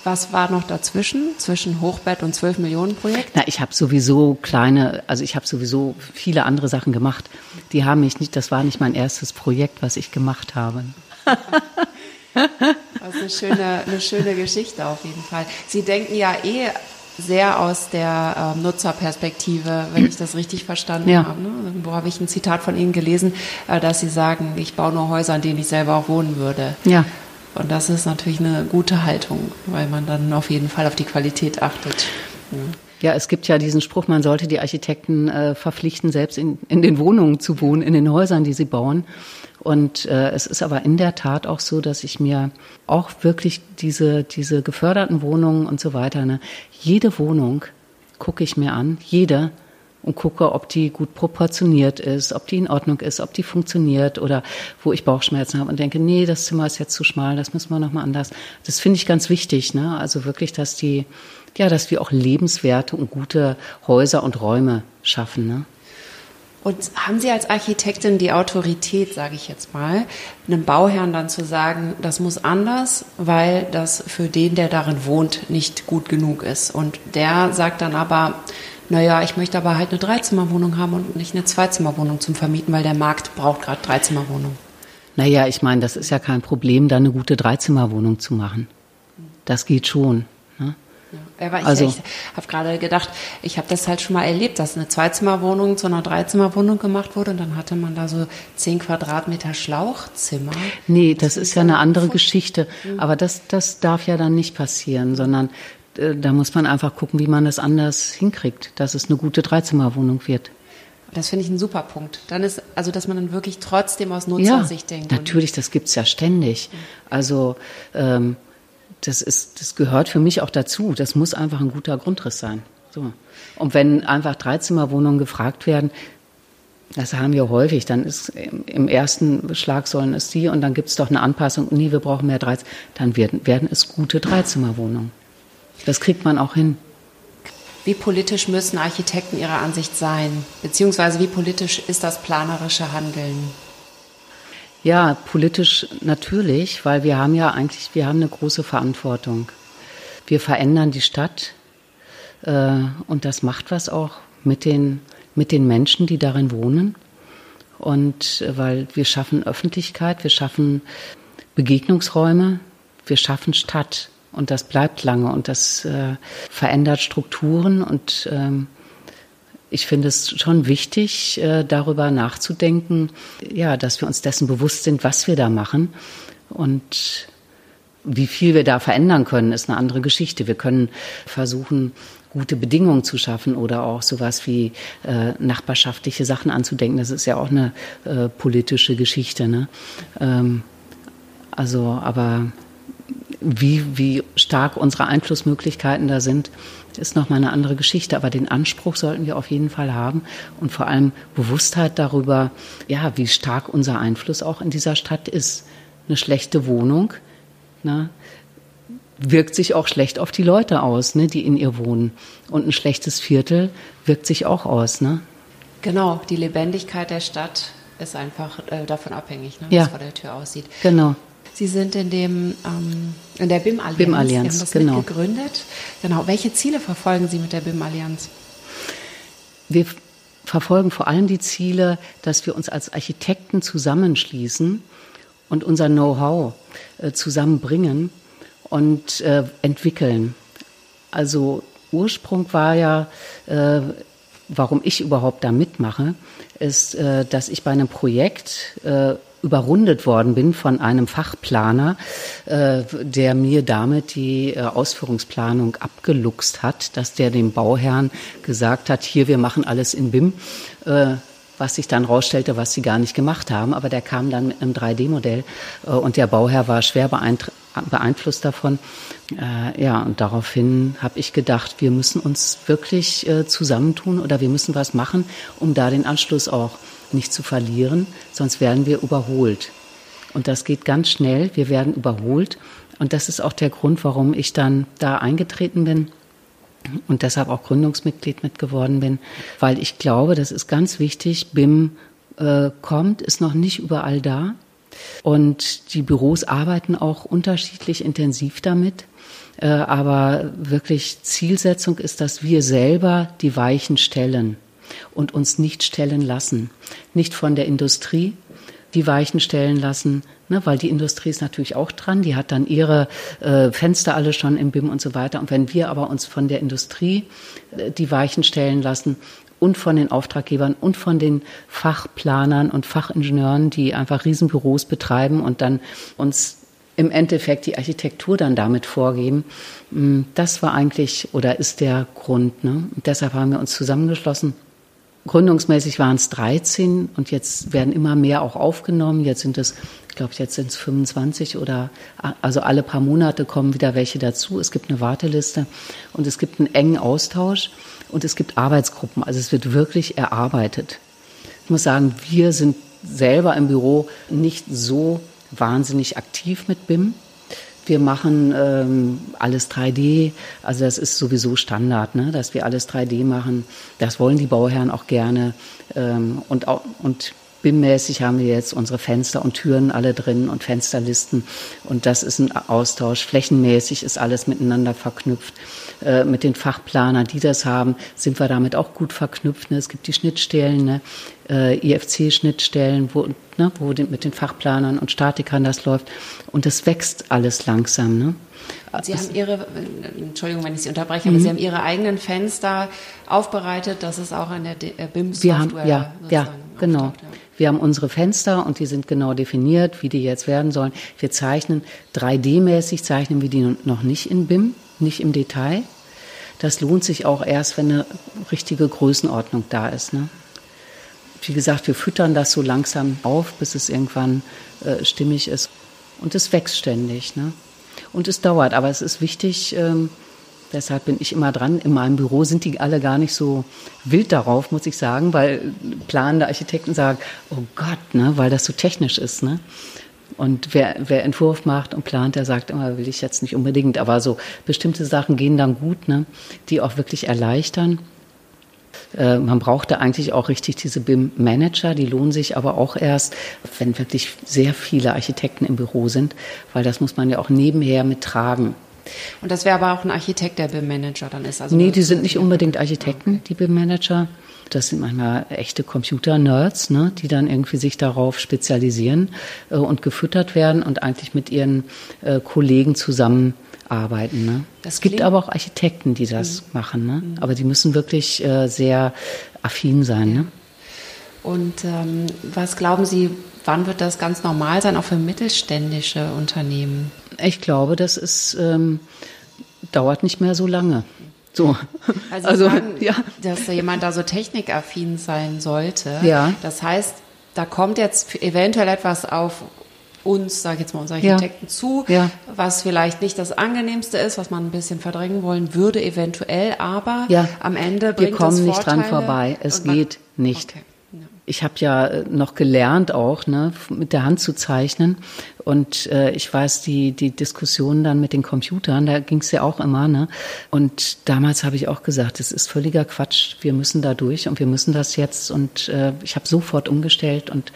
Was war noch dazwischen, zwischen Hochbett und 12 Millionen Projekt? Na, ich habe sowieso kleine, also ich habe sowieso viele andere Sachen gemacht. Die haben mich nicht, das war nicht mein erstes Projekt, was ich gemacht habe. Das ist eine schöne, eine schöne Geschichte auf jeden Fall. Sie denken ja eh sehr aus der ähm, Nutzerperspektive, wenn ich das richtig verstanden ja. habe. Ne? Wo habe ich ein Zitat von Ihnen gelesen, äh, dass Sie sagen, ich baue nur Häuser, in denen ich selber auch wohnen würde. Ja. Und das ist natürlich eine gute Haltung, weil man dann auf jeden Fall auf die Qualität achtet. Ja, es gibt ja diesen Spruch, man sollte die Architekten äh, verpflichten, selbst in, in den Wohnungen zu wohnen, in den Häusern, die sie bauen. Und äh, es ist aber in der Tat auch so, dass ich mir auch wirklich diese, diese geförderten Wohnungen und so weiter, ne, jede Wohnung gucke ich mir an, jede, und gucke, ob die gut proportioniert ist, ob die in Ordnung ist, ob die funktioniert oder wo ich Bauchschmerzen habe und denke, nee, das Zimmer ist jetzt zu schmal, das müssen wir nochmal anders. Das finde ich ganz wichtig, ne? Also wirklich, dass die, ja, dass wir auch lebenswerte und gute Häuser und Räume schaffen, ne? Und haben Sie als Architektin die Autorität, sage ich jetzt mal, einem Bauherrn dann zu sagen, das muss anders, weil das für den, der darin wohnt, nicht gut genug ist. Und der sagt dann aber, naja, ich möchte aber halt eine Dreizimmerwohnung haben und nicht eine Zweizimmerwohnung zum Vermieten, weil der Markt braucht gerade Dreizimmerwohnungen. Naja, ich meine, das ist ja kein Problem, da eine gute Dreizimmerwohnung zu machen. Das geht schon. Ja, ich, also, ich habe gerade gedacht, ich habe das halt schon mal erlebt, dass eine Zweizimmerwohnung zu einer Dreizimmerwohnung gemacht wurde und dann hatte man da so zehn Quadratmeter Schlauchzimmer. Nee, das, das ist ja eine andere Geschichte. Mhm. Aber das, das darf ja dann nicht passieren, sondern da muss man einfach gucken, wie man das anders hinkriegt, dass es eine gute Dreizimmerwohnung wird. Das finde ich ein super Punkt. Dann ist, also, dass man dann wirklich trotzdem aus Nutzersicht ja, denkt. Natürlich, das gibt's ja ständig. Also, ähm, das ist, das gehört für mich auch dazu. Das muss einfach ein guter Grundriss sein. So. Und wenn einfach Dreizimmerwohnungen gefragt werden, das haben wir häufig, dann ist im ersten Schlag sollen es die und dann gibt es doch eine Anpassung, nie, wir brauchen mehr Dreizimmer, dann werden, werden es gute Dreizimmerwohnungen. Das kriegt man auch hin. Wie politisch müssen Architekten Ihrer Ansicht sein? Beziehungsweise wie politisch ist das planerische Handeln? Ja, politisch natürlich, weil wir haben ja eigentlich, wir haben eine große Verantwortung. Wir verändern die Stadt äh, und das macht was auch mit den, mit den Menschen, die darin wohnen. Und äh, weil wir schaffen Öffentlichkeit, wir schaffen Begegnungsräume, wir schaffen Stadt und das bleibt lange und das äh, verändert Strukturen und ähm, ich finde es schon wichtig, äh, darüber nachzudenken, ja, dass wir uns dessen bewusst sind, was wir da machen. Und wie viel wir da verändern können, ist eine andere Geschichte. Wir können versuchen, gute Bedingungen zu schaffen oder auch sowas wie äh, nachbarschaftliche Sachen anzudenken. Das ist ja auch eine äh, politische Geschichte. Ne? Ähm, also, aber wie, wie stark unsere Einflussmöglichkeiten da sind, ist nochmal eine andere Geschichte. Aber den Anspruch sollten wir auf jeden Fall haben und vor allem Bewusstheit darüber, ja, wie stark unser Einfluss auch in dieser Stadt ist. Eine schlechte Wohnung ne, wirkt sich auch schlecht auf die Leute aus, ne, die in ihr wohnen. Und ein schlechtes Viertel wirkt sich auch aus. Ne? Genau, die Lebendigkeit der Stadt ist einfach äh, davon abhängig, ne, wie ja. es vor der Tür aussieht. Genau. Sie sind in dem ähm, in der BIM Allianz. BIM Allianz, Sie haben das genau. gegründet. Genau. Welche Ziele verfolgen Sie mit der BIM Allianz? Wir verfolgen vor allem die Ziele, dass wir uns als Architekten zusammenschließen und unser Know-how äh, zusammenbringen und äh, entwickeln. Also Ursprung war ja, äh, warum ich überhaupt da mitmache, ist, äh, dass ich bei einem Projekt äh, überrundet worden bin von einem Fachplaner, äh, der mir damit die äh, Ausführungsplanung abgeluchst hat, dass der dem Bauherrn gesagt hat, hier, wir machen alles in BIM. Äh, was sich dann rausstellte, was sie gar nicht gemacht haben. Aber der kam dann mit einem 3D-Modell äh, und der Bauherr war schwer beeinflusst davon. Ja, und daraufhin habe ich gedacht, wir müssen uns wirklich zusammentun oder wir müssen was machen, um da den Anschluss auch nicht zu verlieren, sonst werden wir überholt. Und das geht ganz schnell, wir werden überholt. Und das ist auch der Grund, warum ich dann da eingetreten bin und deshalb auch Gründungsmitglied mit geworden bin, weil ich glaube, das ist ganz wichtig, BIM äh, kommt, ist noch nicht überall da. Und die Büros arbeiten auch unterschiedlich intensiv damit. Äh, aber wirklich Zielsetzung ist, dass wir selber die Weichen stellen und uns nicht stellen lassen. Nicht von der Industrie die Weichen stellen lassen, ne, weil die Industrie ist natürlich auch dran, die hat dann ihre äh, Fenster alle schon im BIM und so weiter. Und wenn wir aber uns von der Industrie äh, die Weichen stellen lassen und von den Auftraggebern und von den Fachplanern und Fachingenieuren, die einfach Riesenbüros betreiben und dann uns im Endeffekt die Architektur dann damit vorgeben. Mm, das war eigentlich oder ist der Grund. Ne? Deshalb haben wir uns zusammengeschlossen. Gründungsmäßig waren es 13 und jetzt werden immer mehr auch aufgenommen. Jetzt sind es, ich glaube, jetzt sind es 25 oder also alle paar Monate kommen wieder welche dazu. Es gibt eine Warteliste und es gibt einen engen Austausch und es gibt Arbeitsgruppen. Also es wird wirklich erarbeitet. Ich muss sagen, wir sind selber im Büro nicht so wahnsinnig aktiv mit BIM. Wir machen ähm, alles 3D, also das ist sowieso Standard, ne? dass wir alles 3D machen. Das wollen die Bauherren auch gerne. Ähm, und, auch, und BIM-mäßig haben wir jetzt unsere Fenster und Türen alle drin und Fensterlisten. Und das ist ein Austausch. Flächenmäßig ist alles miteinander verknüpft. Äh, mit den Fachplanern, die das haben, sind wir damit auch gut verknüpft. Ne? Es gibt die Schnittstellen, ne? äh, IFC-Schnittstellen, wo, ne, wo die, mit den Fachplanern und Statikern das läuft. Und es wächst alles langsam. Ne? Sie haben Ihre, Entschuldigung, wenn ich Sie unterbreche, mhm. aber Sie haben Ihre eigenen Fenster aufbereitet, dass es auch in der äh, BIM-Software ja, ja, genau. Ja. Wir haben unsere Fenster und die sind genau definiert, wie die jetzt werden sollen. Wir zeichnen 3D-mäßig, zeichnen wir die noch nicht in BIM, nicht im Detail. Das lohnt sich auch erst, wenn eine richtige Größenordnung da ist. Ne? Wie gesagt, wir füttern das so langsam auf, bis es irgendwann äh, stimmig ist. Und es wächst ständig. Ne? Und es dauert, aber es ist wichtig, ähm, deshalb bin ich immer dran. In meinem Büro sind die alle gar nicht so wild darauf, muss ich sagen, weil planende Architekten sagen, oh Gott, ne, weil das so technisch ist. Ne? Und wer, wer Entwurf macht und plant, der sagt immer, will ich jetzt nicht unbedingt. Aber so bestimmte Sachen gehen dann gut, ne, die auch wirklich erleichtern. Äh, man braucht da eigentlich auch richtig diese BIM-Manager, die lohnen sich aber auch erst, wenn wirklich sehr viele Architekten im Büro sind, weil das muss man ja auch nebenher mittragen. Und das wäre aber auch ein Architekt, der BIM-Manager dann ist? Also nee, die sind nicht unbedingt Architekten, die BIM-Manager. Das sind manchmal echte Computer-Nerds, ne, die dann irgendwie sich darauf spezialisieren äh, und gefüttert werden und eigentlich mit ihren äh, Kollegen zusammenarbeiten. Ne. Es gibt aber auch Architekten, die das mhm. machen, ne? Mhm. aber die müssen wirklich äh, sehr affin sein. Ne. Und ähm, was glauben Sie, wann wird das ganz normal sein, auch für mittelständische Unternehmen? Ich glaube, das ist, ähm, dauert nicht mehr so lange. So. Also, also sagen, ja. dass jemand da so technikaffin sein sollte. Ja. Das heißt, da kommt jetzt eventuell etwas auf uns, sage ich jetzt mal, uns Architekten ja. zu, ja. was vielleicht nicht das angenehmste ist, was man ein bisschen verdrängen wollen würde, eventuell, aber ja. am Ende bringt Wir kommen nicht dran vorbei. Es geht nicht. Okay ich habe ja äh, noch gelernt auch, ne, mit der Hand zu zeichnen. Und äh, ich weiß, die, die Diskussion dann mit den Computern, da ging es ja auch immer. Ne? Und damals habe ich auch gesagt, das ist völliger Quatsch. Wir müssen da durch und wir müssen das jetzt. Und äh, ich habe sofort umgestellt und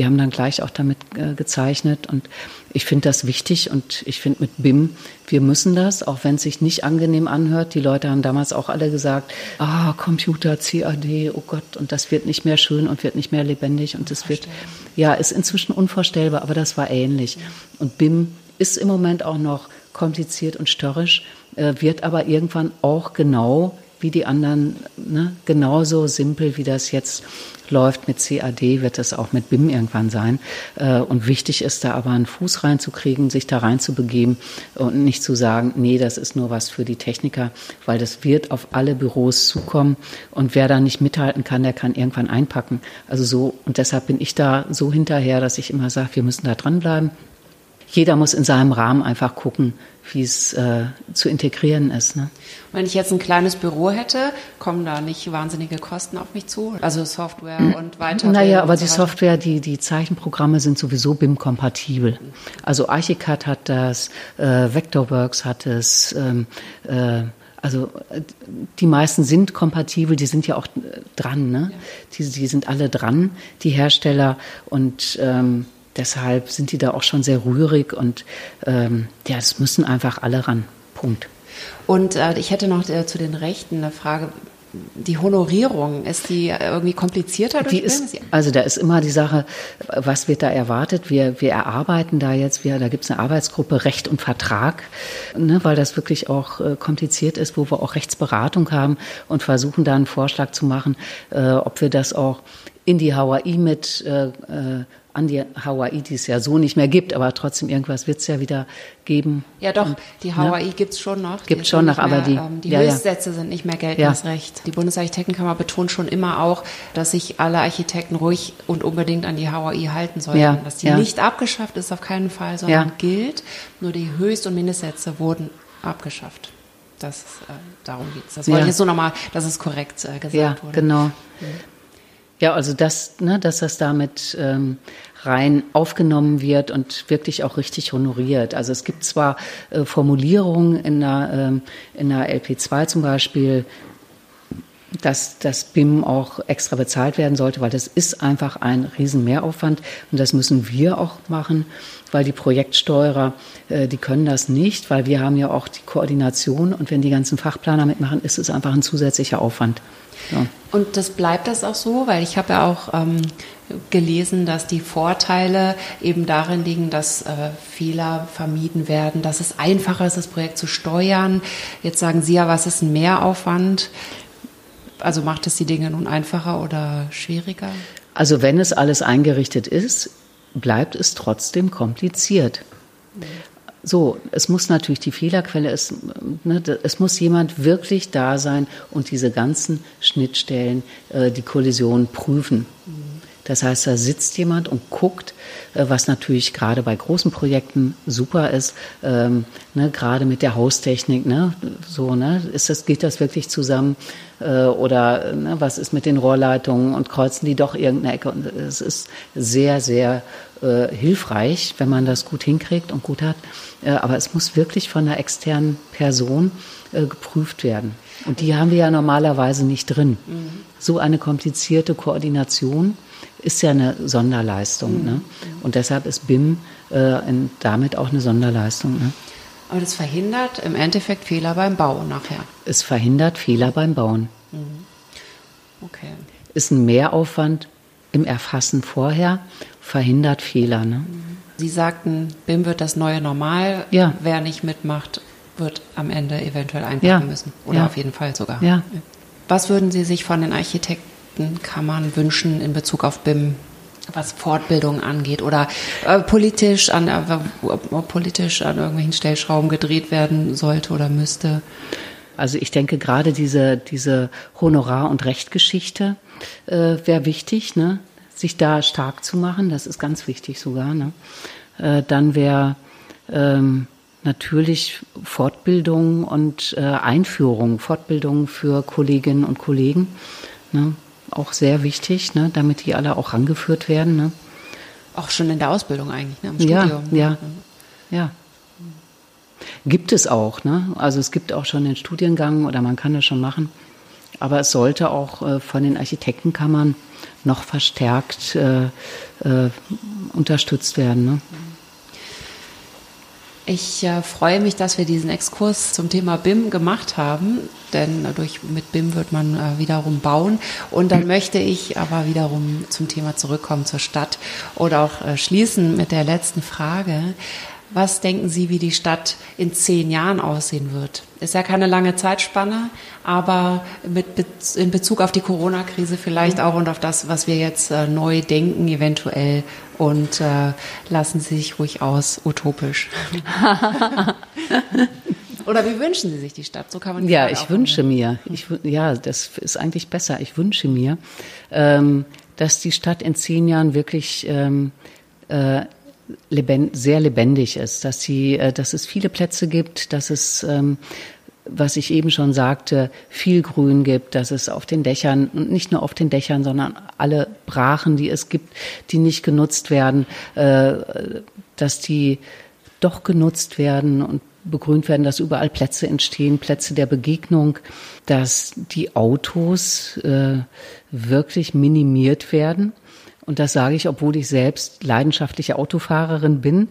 wir haben dann gleich auch damit äh, gezeichnet und ich finde das wichtig und ich finde mit BIM, wir müssen das, auch wenn es sich nicht angenehm anhört. Die Leute haben damals auch alle gesagt, ah, Computer, CAD, oh Gott, und das wird nicht mehr schön und wird nicht mehr lebendig und das wird, ja, ist inzwischen unvorstellbar, aber das war ähnlich. Und BIM ist im Moment auch noch kompliziert und störrisch, äh, wird aber irgendwann auch genau wie die anderen, ne, genauso simpel wie das jetzt läuft mit CAD, wird es auch mit BIM irgendwann sein. Äh, und wichtig ist da aber einen Fuß reinzukriegen, sich da reinzubegeben und nicht zu sagen, nee, das ist nur was für die Techniker, weil das wird auf alle Büros zukommen. Und wer da nicht mithalten kann, der kann irgendwann einpacken. Also so, und deshalb bin ich da so hinterher, dass ich immer sage, wir müssen da dranbleiben. Jeder muss in seinem Rahmen einfach gucken, wie es äh, zu integrieren ist. Ne? Wenn ich jetzt ein kleines Büro hätte, kommen da nicht wahnsinnige Kosten auf mich zu? Also Software hm. und weiter. Naja, aber so die Software, die, die Zeichenprogramme sind sowieso BIM-kompatibel. Also Archicad hat das, äh, Vectorworks hat es, ähm, äh, also die meisten sind kompatibel, die sind ja auch dran, ne? Ja. Die, die sind alle dran, die Hersteller und ähm, deshalb sind die da auch schon sehr rührig und ähm, ja, es müssen einfach alle ran. Punkt. Und äh, ich hätte noch äh, zu den Rechten eine Frage. Die Honorierung, ist die irgendwie komplizierter die ist, Also da ist immer die Sache, was wird da erwartet? Wir, wir erarbeiten da jetzt, wir, da gibt es eine Arbeitsgruppe Recht und Vertrag, ne, weil das wirklich auch äh, kompliziert ist, wo wir auch Rechtsberatung haben und versuchen da einen Vorschlag zu machen, äh, ob wir das auch in die HAI mit äh, äh, an die Hawaii, die es ja so nicht mehr gibt, aber trotzdem irgendwas wird es ja wieder geben. Ja doch, die Hawaii ne? gibt es schon noch. Gibt schon noch, aber die, ähm, die ja, Höchstsätze ja. sind nicht mehr geltendes ja. Recht. Die Bundesarchitektenkammer betont schon immer auch, dass sich alle Architekten ruhig und unbedingt an die Hawaii halten sollten. Ja. Dass die nicht abgeschafft ist auf keinen Fall, sondern gilt. Nur die Höchst- und Mindestsätze wurden abgeschafft. Das, äh, darum geht es. Das wollte ich jetzt nur nochmal, dass es korrekt äh, gesagt ja, wurde. Genau. Mhm. Ja, also das, ne, dass das damit ähm, rein aufgenommen wird und wirklich auch richtig honoriert. Also es gibt zwar äh, Formulierungen in der, ähm, in der LP2 zum Beispiel, dass das BIM auch extra bezahlt werden sollte, weil das ist einfach ein Riesenmehraufwand und das müssen wir auch machen, weil die Projektsteuerer, äh, die können das nicht, weil wir haben ja auch die Koordination und wenn die ganzen Fachplaner mitmachen, ist es einfach ein zusätzlicher Aufwand. Ja. Und das bleibt das auch so, weil ich habe ja auch ähm, gelesen, dass die Vorteile eben darin liegen, dass äh, Fehler vermieden werden, dass es einfacher ist, das Projekt zu steuern. Jetzt sagen Sie ja, was ist ein Mehraufwand? Also macht es die Dinge nun einfacher oder schwieriger? Also wenn es alles eingerichtet ist, bleibt es trotzdem kompliziert. Mhm. So, es muss natürlich die Fehlerquelle, es, ne, es muss jemand wirklich da sein und diese ganzen Schnittstellen, äh, die Kollision prüfen. Das heißt, da sitzt jemand und guckt, äh, was natürlich gerade bei großen Projekten super ist, ähm, ne, gerade mit der Haustechnik, ne, so, ne, ist das, geht das wirklich zusammen äh, oder ne, was ist mit den Rohrleitungen und kreuzen die doch irgendeine Ecke? Und es ist sehr, sehr äh, hilfreich, wenn man das gut hinkriegt und gut hat. Äh, aber es muss wirklich von einer externen Person äh, geprüft werden. Und die haben wir ja normalerweise nicht drin. Mhm. So eine komplizierte Koordination ist ja eine Sonderleistung. Mhm. Ne? Und deshalb ist BIM äh, damit auch eine Sonderleistung. Ne? Aber das verhindert im Endeffekt Fehler beim Bauen nachher. Es verhindert Fehler beim Bauen. Mhm. Okay. Ist ein Mehraufwand im Erfassen vorher, verhindert Fehler. Ne? Sie sagten, BIM wird das neue Normal. Ja. Wer nicht mitmacht, wird am Ende eventuell einpacken ja. müssen. Oder ja. auf jeden Fall sogar. Ja. Was würden Sie sich von den Architektenkammern wünschen in Bezug auf BIM, was Fortbildung angeht oder äh, politisch an äh, politisch an irgendwelchen Stellschrauben gedreht werden sollte oder müsste? Also ich denke gerade diese diese Honorar- und Rechtgeschichte äh, wäre wichtig, ne? sich da stark zu machen. Das ist ganz wichtig sogar. Ne? Äh, dann wäre ähm, natürlich Fortbildung und äh, Einführung, Fortbildung für Kolleginnen und Kollegen. Ne? Auch sehr wichtig, ne? damit die alle auch rangeführt werden. Ne? Auch schon in der Ausbildung eigentlich, ne? im Studium. Ja, ja, ja. Gibt es auch, ne? Also es gibt auch schon den Studiengang oder man kann das schon machen. Aber es sollte auch äh, von den Architektenkammern noch verstärkt äh, äh, unterstützt werden. Ne? Ich äh, freue mich, dass wir diesen Exkurs zum Thema BIM gemacht haben, denn durch, mit BIM wird man äh, wiederum bauen. Und dann möchte ich aber wiederum zum Thema zurückkommen, zur Stadt oder auch äh, schließen mit der letzten Frage. Was denken Sie, wie die Stadt in zehn Jahren aussehen wird? Ist ja keine lange Zeitspanne, aber mit, in Bezug auf die Corona-Krise vielleicht auch und auf das, was wir jetzt äh, neu denken, eventuell. Und äh, lassen Sie sich ruhig aus, utopisch. Oder wie wünschen Sie sich die Stadt? So kann man Ja, ich wünsche mir, ich, ja, das ist eigentlich besser. Ich wünsche mir, ähm, dass die Stadt in zehn Jahren wirklich ähm, äh, lebend, sehr lebendig ist, dass sie, äh, dass es viele Plätze gibt, dass es ähm, was ich eben schon sagte, viel Grün gibt, dass es auf den Dächern und nicht nur auf den Dächern, sondern alle Brachen, die es gibt, die nicht genutzt werden, äh, dass die doch genutzt werden und begrünt werden, dass überall Plätze entstehen, Plätze der Begegnung, dass die Autos äh, wirklich minimiert werden. Und das sage ich, obwohl ich selbst leidenschaftliche Autofahrerin bin,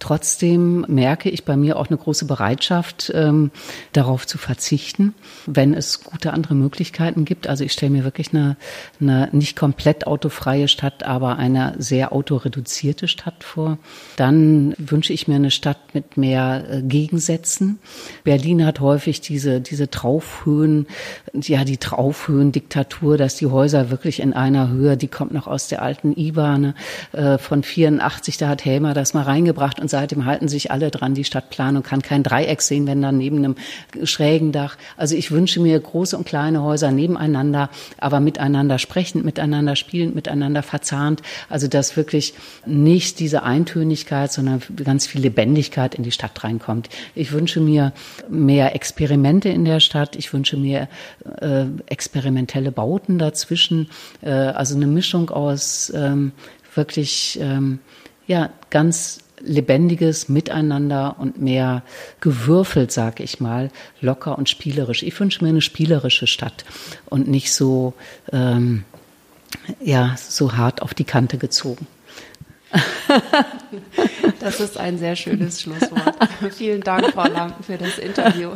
Trotzdem merke ich bei mir auch eine große Bereitschaft, ähm, darauf zu verzichten, wenn es gute andere Möglichkeiten gibt. Also ich stelle mir wirklich eine, eine nicht komplett autofreie Stadt, aber eine sehr autoreduzierte Stadt vor. Dann wünsche ich mir eine Stadt mit mehr äh, Gegensätzen. Berlin hat häufig diese, diese Traufhöhen, ja, die Traufhöhendiktatur, dass die Häuser wirklich in einer Höhe, die kommt noch aus der alten IBANe äh, von 84, da hat Helmer das mal reingebracht und seitdem halten sich alle dran. Die Stadtplanung kann kein Dreieck sehen, wenn dann neben einem schrägen Dach. Also ich wünsche mir große und kleine Häuser nebeneinander, aber miteinander sprechend, miteinander spielend, miteinander verzahnt. Also dass wirklich nicht diese Eintönigkeit, sondern ganz viel Lebendigkeit in die Stadt reinkommt. Ich wünsche mir mehr Experimente in der Stadt. Ich wünsche mir äh, experimentelle Bauten dazwischen. Äh, also eine Mischung aus ähm, wirklich ähm, ja ganz lebendiges Miteinander und mehr gewürfelt, sag ich mal, locker und spielerisch. Ich wünsche mir eine spielerische Stadt und nicht so, ähm, ja, so hart auf die Kante gezogen. Das ist ein sehr schönes Schlusswort. Vielen Dank, Frau Lampen, für das Interview.